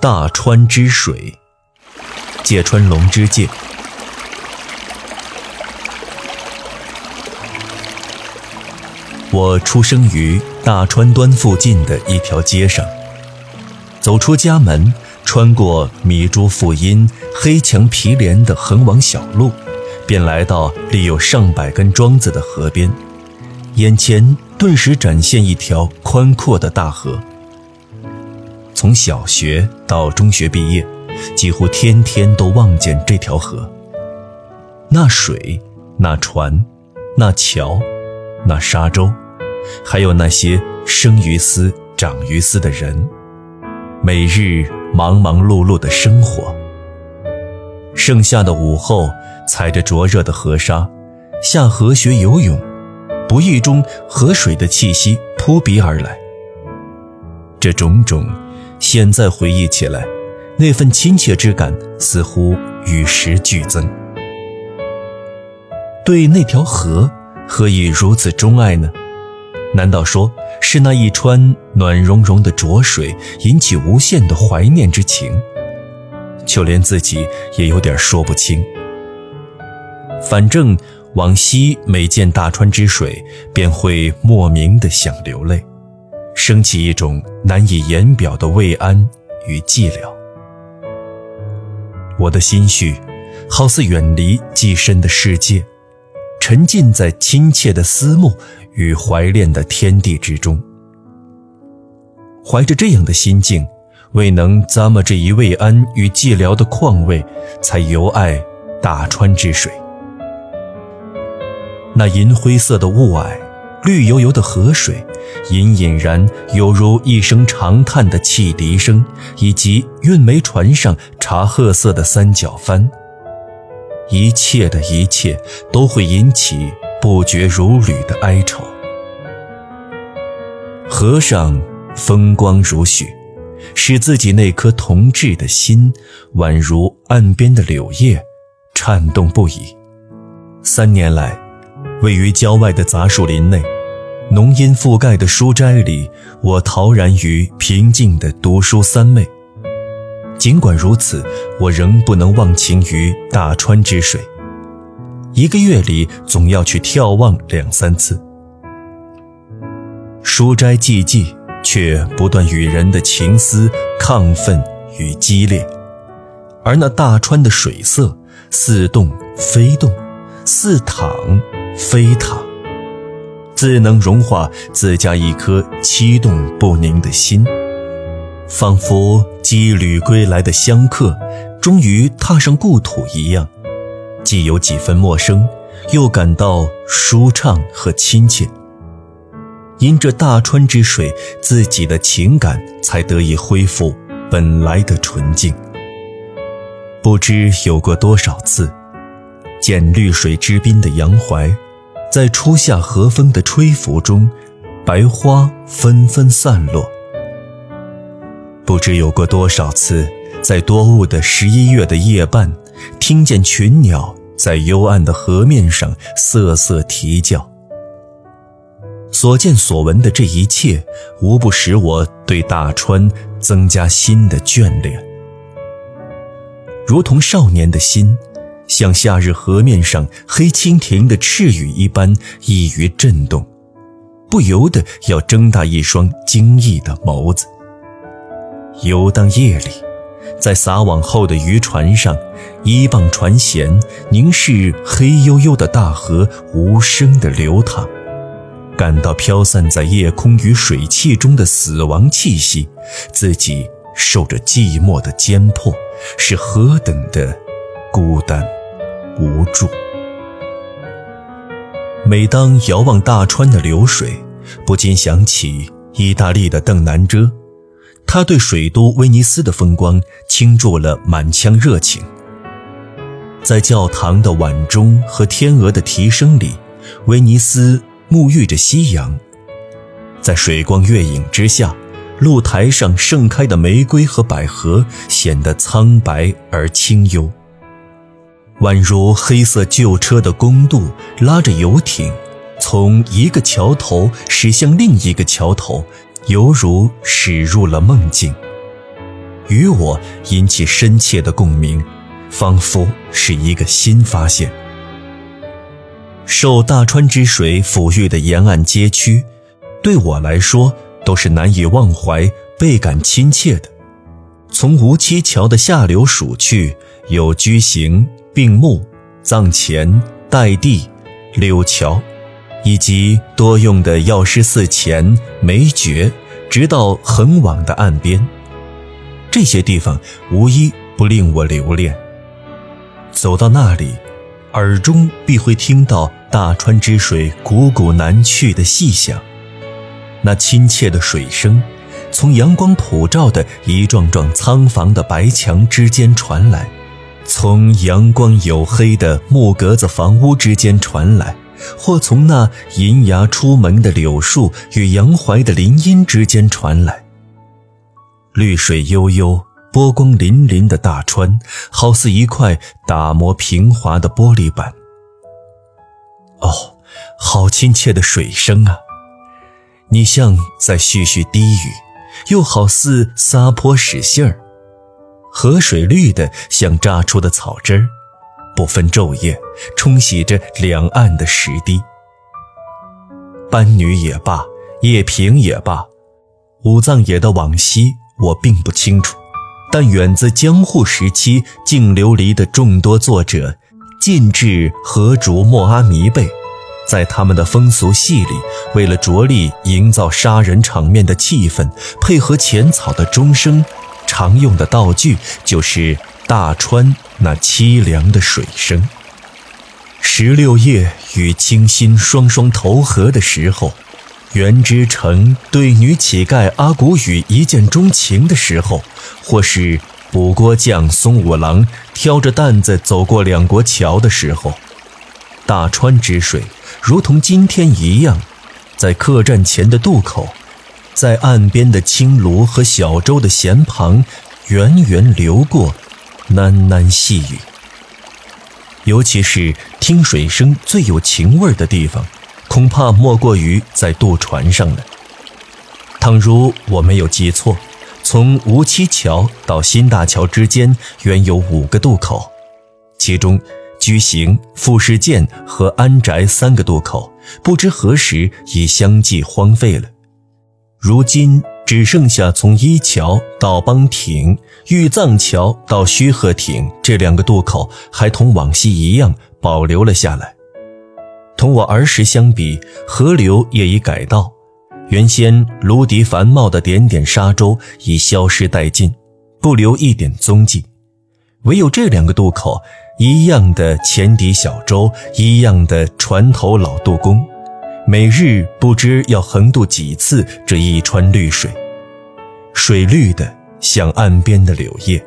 大川之水，芥川龙之介。我出生于大川端附近的一条街上，走出家门，穿过米珠复荫、黑墙皮连的横往小路，便来到立有上百根桩子的河边，眼前顿时展现一条宽阔的大河。从小学到中学毕业，几乎天天都望见这条河。那水，那船，那桥。那沙洲，还有那些生于斯、长于斯的人，每日忙忙碌碌的生活。盛夏的午后，踩着灼热的河沙，下河学游泳，不意中河水的气息扑鼻而来。这种种，现在回忆起来，那份亲切之感似乎与时俱增。对那条河。何以如此钟爱呢？难道说是那一川暖融融的浊水引起无限的怀念之情？就连自己也有点说不清。反正往昔每见大川之水，便会莫名的想流泪，升起一种难以言表的慰安与寂寥。我的心绪，好似远离寄身的世界。沉浸在亲切的思慕与怀恋的天地之中，怀着这样的心境，未能咂摸这一慰安与寂寥的况味，才尤爱大川之水。那银灰色的雾霭，绿油油的河水，隐隐然犹如一声长叹的汽笛声，以及运煤船上茶褐色的三角帆。一切的一切都会引起不绝如缕的哀愁。河上风光如许，使自己那颗童稚的心，宛如岸边的柳叶，颤动不已。三年来，位于郊外的杂树林内，浓荫覆盖的书斋里，我陶然于平静的读书三昧。尽管如此，我仍不能忘情于大川之水。一个月里总要去眺望两三次。书斋寂寂，却不断与人的情思亢奋与激烈。而那大川的水色，似动非动，似躺非淌，自能融化自家一颗激动不宁的心。仿佛羁旅归来的香客，终于踏上故土一样，既有几分陌生，又感到舒畅和亲切。因这大川之水，自己的情感才得以恢复本来的纯净。不知有过多少次，见绿水之滨的杨槐，在初夏和风的吹拂中，白花纷纷散落。不知有过多少次，在多雾的十一月的夜半，听见群鸟在幽暗的河面上瑟瑟啼叫。所见所闻的这一切，无不使我对大川增加新的眷恋，如同少年的心，像夏日河面上黑蜻蜓的翅羽一般易于震动，不由得要睁大一双惊异的眸子。游当夜里，在撒网后的渔船上，依傍船舷，凝视黑幽幽的大河无声的流淌，感到飘散在夜空与水汽中的死亡气息，自己受着寂寞的煎迫，是何等的孤单无助。每当遥望大川的流水，不禁想起意大利的邓南遮。他对水都威尼斯的风光倾注了满腔热情，在教堂的晚钟和天鹅的啼声里，威尼斯沐浴着夕阳，在水光月影之下，露台上盛开的玫瑰和百合显得苍白而清幽，宛如黑色旧车的公渡拉着游艇，从一个桥头驶向另一个桥头。犹如驶入了梦境，与我引起深切的共鸣，仿佛是一个新发现。受大川之水抚育的沿岸街区，对我来说都是难以忘怀、倍感亲切的。从吴七桥的下流数去，有居行、并木、藏前、代地、柳桥，以及多用的药师寺前、梅蕨，直到横往的岸边，这些地方无一不令我留恋。走到那里，耳中必会听到大川之水汩汩南去的细响，那亲切的水声。从阳光普照的一幢幢仓房的白墙之间传来，从阳光黝黑的木格子房屋之间传来，或从那银芽出门的柳树与杨槐的林荫之间传来。绿水悠悠、波光粼粼的大川，好似一块打磨平滑的玻璃板。哦，好亲切的水声啊！你像在絮絮低语。又好似撒泼使性儿，河水绿的像榨出的草汁儿，不分昼夜，冲洗着两岸的石堤。班女也罢，叶平也罢，武藏野的往昔我并不清楚，但远自江户时期净琉璃的众多作者，尽至河竹莫阿弥贝。在他们的风俗戏里，为了着力营造杀人场面的气氛，配合浅草的钟声，常用的道具就是大川那凄凉的水声。十六夜与清新双双投河的时候，袁之成对女乞丐阿古雨一见钟情的时候，或是补锅匠松五郎挑着担子走过两国桥的时候，大川之水。如同今天一样，在客栈前的渡口，在岸边的青芦和小舟的舷旁，源源流过，喃喃细语。尤其是听水声最有情味的地方，恐怕莫过于在渡船上了。倘如我没有记错，从吴七桥到新大桥之间，原有五个渡口，其中。居行、富士见和安宅三个渡口，不知何时已相继荒废了。如今只剩下从一桥到邦亭、玉藏桥到须贺亭这两个渡口，还同往昔一样保留了下来。同我儿时相比，河流也已改道，原先芦笛繁茂的点点沙洲已消失殆尽，不留一点踪迹。唯有这两个渡口。一样的前底小舟，一样的船头老渡工，每日不知要横渡几次这一川绿水，水绿的像岸边的柳叶。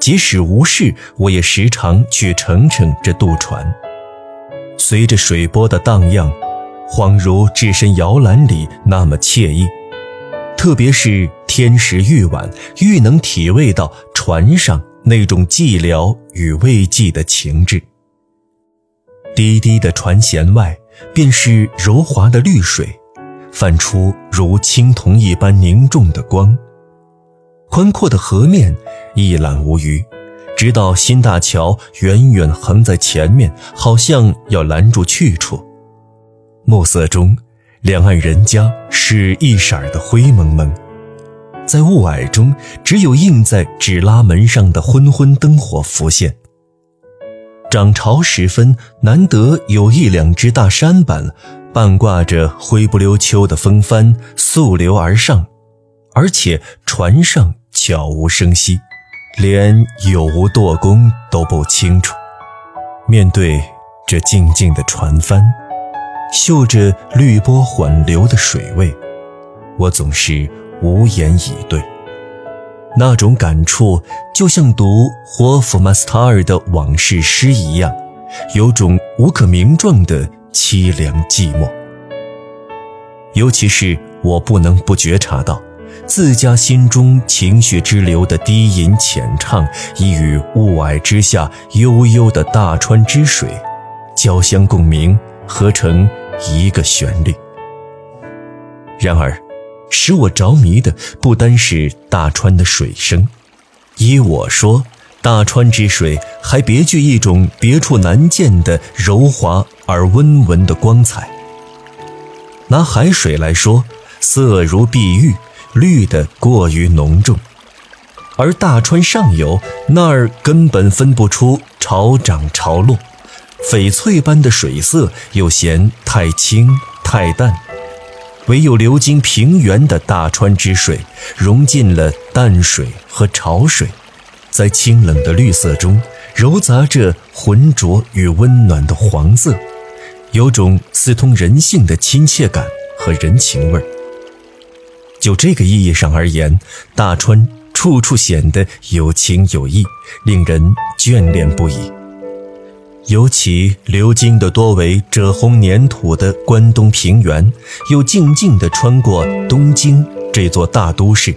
即使无事，我也时常去乘乘这渡船，随着水波的荡漾，恍如置身摇篮里那么惬意。特别是天时愈晚，愈能体味到船上。那种寂寥与慰藉的情致。低低的船舷外，便是柔滑的绿水，泛出如青铜一般凝重的光。宽阔的河面一览无余，直到新大桥远远横在前面，好像要拦住去处。暮色中，两岸人家是一色的灰蒙蒙。在雾霭中，只有映在纸拉门上的昏昏灯火浮现。涨潮时分，难得有一两只大舢板，半挂着灰不溜秋的风帆，溯流而上，而且船上悄无声息，连有无舵工都不清楚。面对这静静的船帆，嗅着绿波缓流的水味，我总是。无言以对，那种感触就像读霍夫曼斯塔尔的往事诗一样，有种无可名状的凄凉寂寞。尤其是我不能不觉察到，自家心中情绪之流的低吟浅唱，已与雾霭之下悠悠的大川之水交相共鸣，合成一个旋律。然而。使我着迷的不单是大川的水声，依我说，大川之水还别具一种别处难见的柔滑而温文的光彩。拿海水来说，色如碧玉，绿的过于浓重；而大川上游那儿根本分不出潮涨潮落，翡翠般的水色又嫌太清太淡。唯有流经平原的大川之水，融进了淡水和潮水，在清冷的绿色中揉杂着浑浊与温暖的黄色，有种似通人性的亲切感和人情味儿。就这个意义上而言，大川处处显得有情有义，令人眷恋不已。尤其流经的多为赭红黏土的关东平原，又静静地穿过东京这座大都市，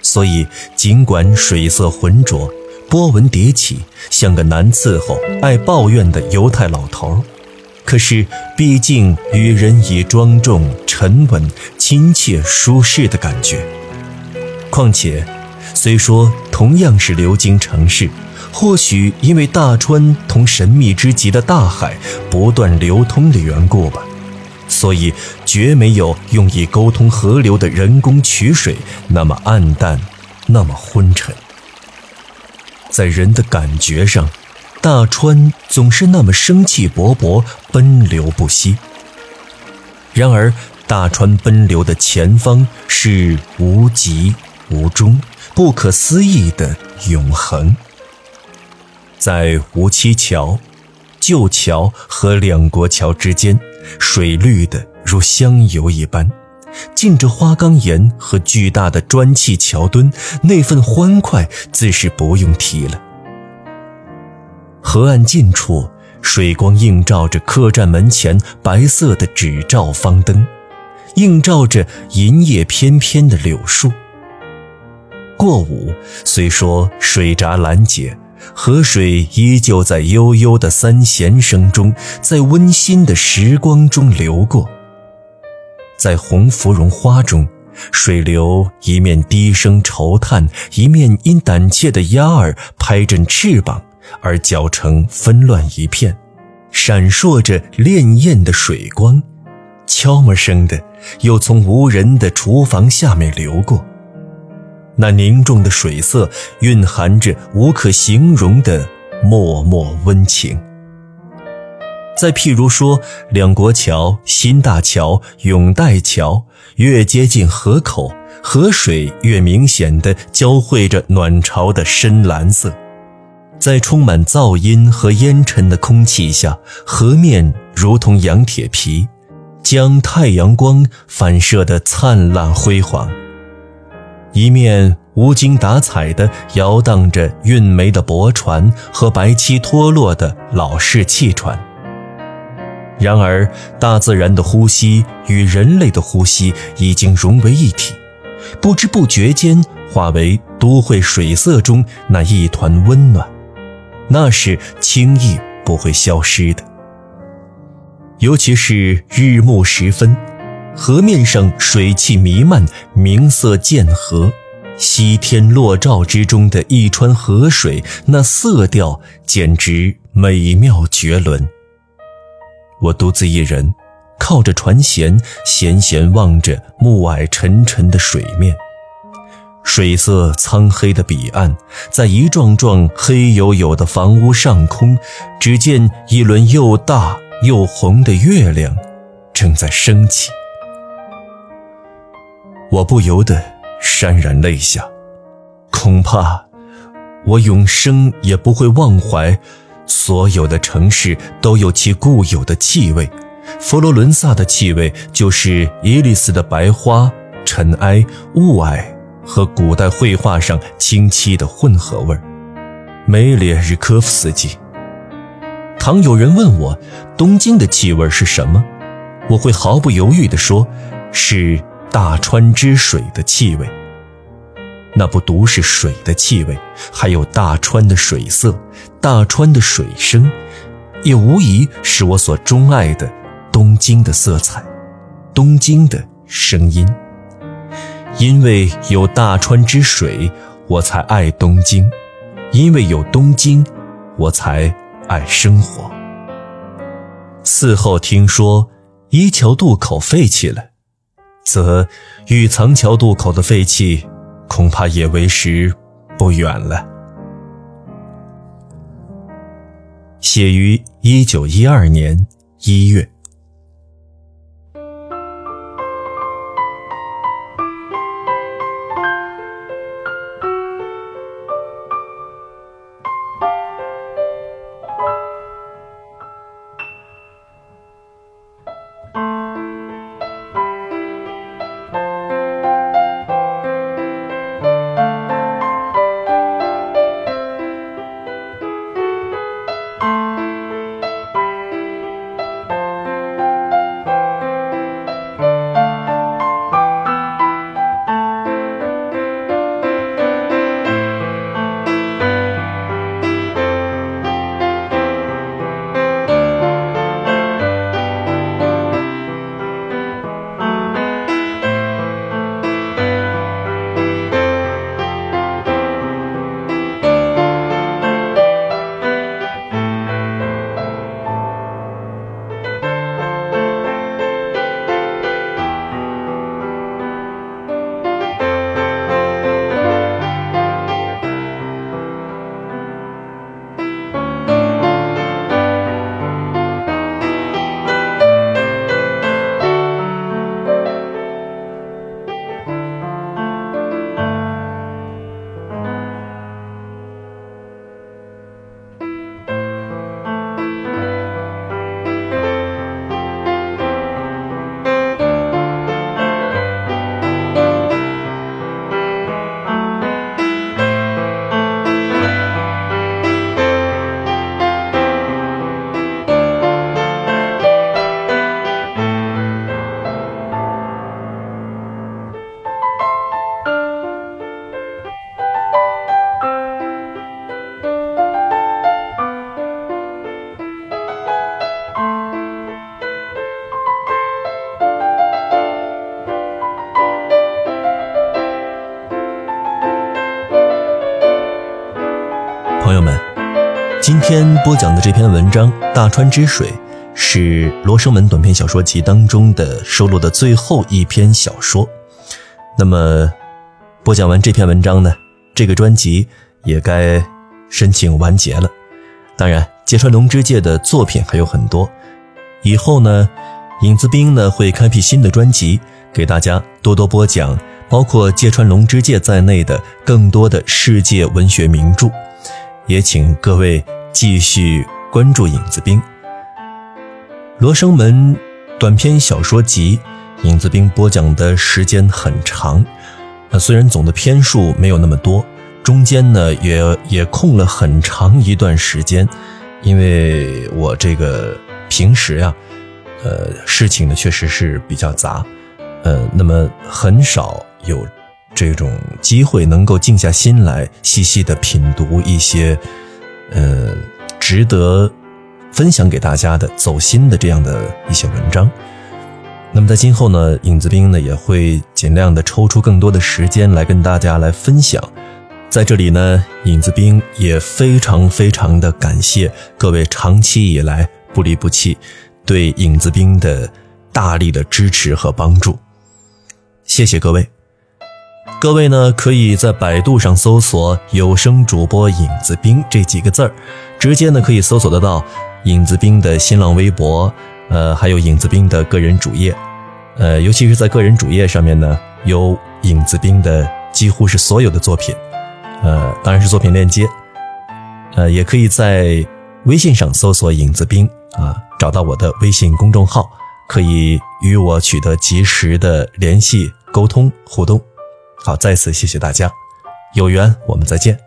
所以尽管水色浑浊，波纹叠起，像个难伺候、爱抱怨的犹太老头，可是毕竟与人以庄重、沉稳、亲切、舒适的感觉。况且，虽说同样是流经城市。或许因为大川同神秘之极的大海不断流通的缘故吧，所以绝没有用以沟通河流的人工取水那么暗淡，那么昏沉。在人的感觉上，大川总是那么生气勃勃，奔流不息。然而，大川奔流的前方是无极无终、不可思议的永恒。在吴七桥、旧桥和两国桥之间，水绿的如香油一般，浸着花岗岩和巨大的砖砌桥墩，那份欢快自是不用提了。河岸近处，水光映照着客栈门前白色的纸罩方灯，映照着银叶翩翩的柳树。过午，虽说水闸拦截。河水依旧在悠悠的三弦声中，在温馨的时光中流过。在红芙蓉花中，水流一面低声愁叹，一面因胆怯的鸭儿拍振翅膀而搅成纷乱一片，闪烁着潋滟的水光，悄么声的又从无人的厨房下面流过。那凝重的水色蕴含着无可形容的脉脉温情。再譬如说，两国桥、新大桥、永代桥，越接近河口，河水越明显地交汇着暖潮的深蓝色，在充满噪音和烟尘的空气下，河面如同羊铁皮，将太阳光反射得灿烂辉煌。一面无精打采地摇荡着运煤的驳船和白漆脱落的老式汽船。然而，大自然的呼吸与人类的呼吸已经融为一体，不知不觉间化为都会水色中那一团温暖，那是轻易不会消失的。尤其是日暮时分。河面上水汽弥漫，明色渐和，西天落照之中的一川河水，那色调简直美妙绝伦。我独自一人，靠着船舷，闲闲望着暮霭沉沉的水面，水色苍黑的彼岸，在一幢幢黑黝黝的房屋上空，只见一轮又大又红的月亮，正在升起。我不由得潸然泪下，恐怕我永生也不会忘怀。所有的城市都有其固有的气味，佛罗伦萨的气味就是伊利斯的白花、尘埃、雾霭和古代绘画上清漆的混合味儿。梅列日科夫斯基。倘有人问我东京的气味是什么，我会毫不犹豫地说，是。大川之水的气味，那不独是水的气味，还有大川的水色，大川的水声，也无疑是我所钟爱的东京的色彩，东京的声音。因为有大川之水，我才爱东京；因为有东京，我才爱生活。嗣后听说一桥渡口废弃了，则玉藏桥渡口的废弃，恐怕也为时不远了。写于一九一二年一月。天播讲的这篇文章《大川之水》是《罗生门》短篇小说集当中的收录的最后一篇小说。那么，播讲完这篇文章呢，这个专辑也该申请完结了。当然，芥川龙之介的作品还有很多。以后呢，影子兵呢会开辟新的专辑，给大家多多播讲，包括芥川龙之介在内的更多的世界文学名著。也请各位。继续关注影子兵。罗生门短篇小说集，影子兵播讲的时间很长。那虽然总的篇数没有那么多，中间呢也也空了很长一段时间，因为我这个平时呀，呃，事情呢确实是比较杂，呃，那么很少有这种机会能够静下心来细细的品读一些。呃，值得分享给大家的走心的这样的一些文章。那么在今后呢，影子兵呢也会尽量的抽出更多的时间来跟大家来分享。在这里呢，影子兵也非常非常的感谢各位长期以来不离不弃对影子兵的大力的支持和帮助，谢谢各位。各位呢，可以在百度上搜索“有声主播影子兵”这几个字儿，直接呢可以搜索得到影子兵的新浪微博，呃，还有影子兵的个人主页，呃，尤其是在个人主页上面呢，有影子兵的几乎是所有的作品，呃，当然是作品链接，呃，也可以在微信上搜索“影子兵”啊，找到我的微信公众号，可以与我取得及时的联系、沟通、互动。好，再次谢谢大家，有缘我们再见。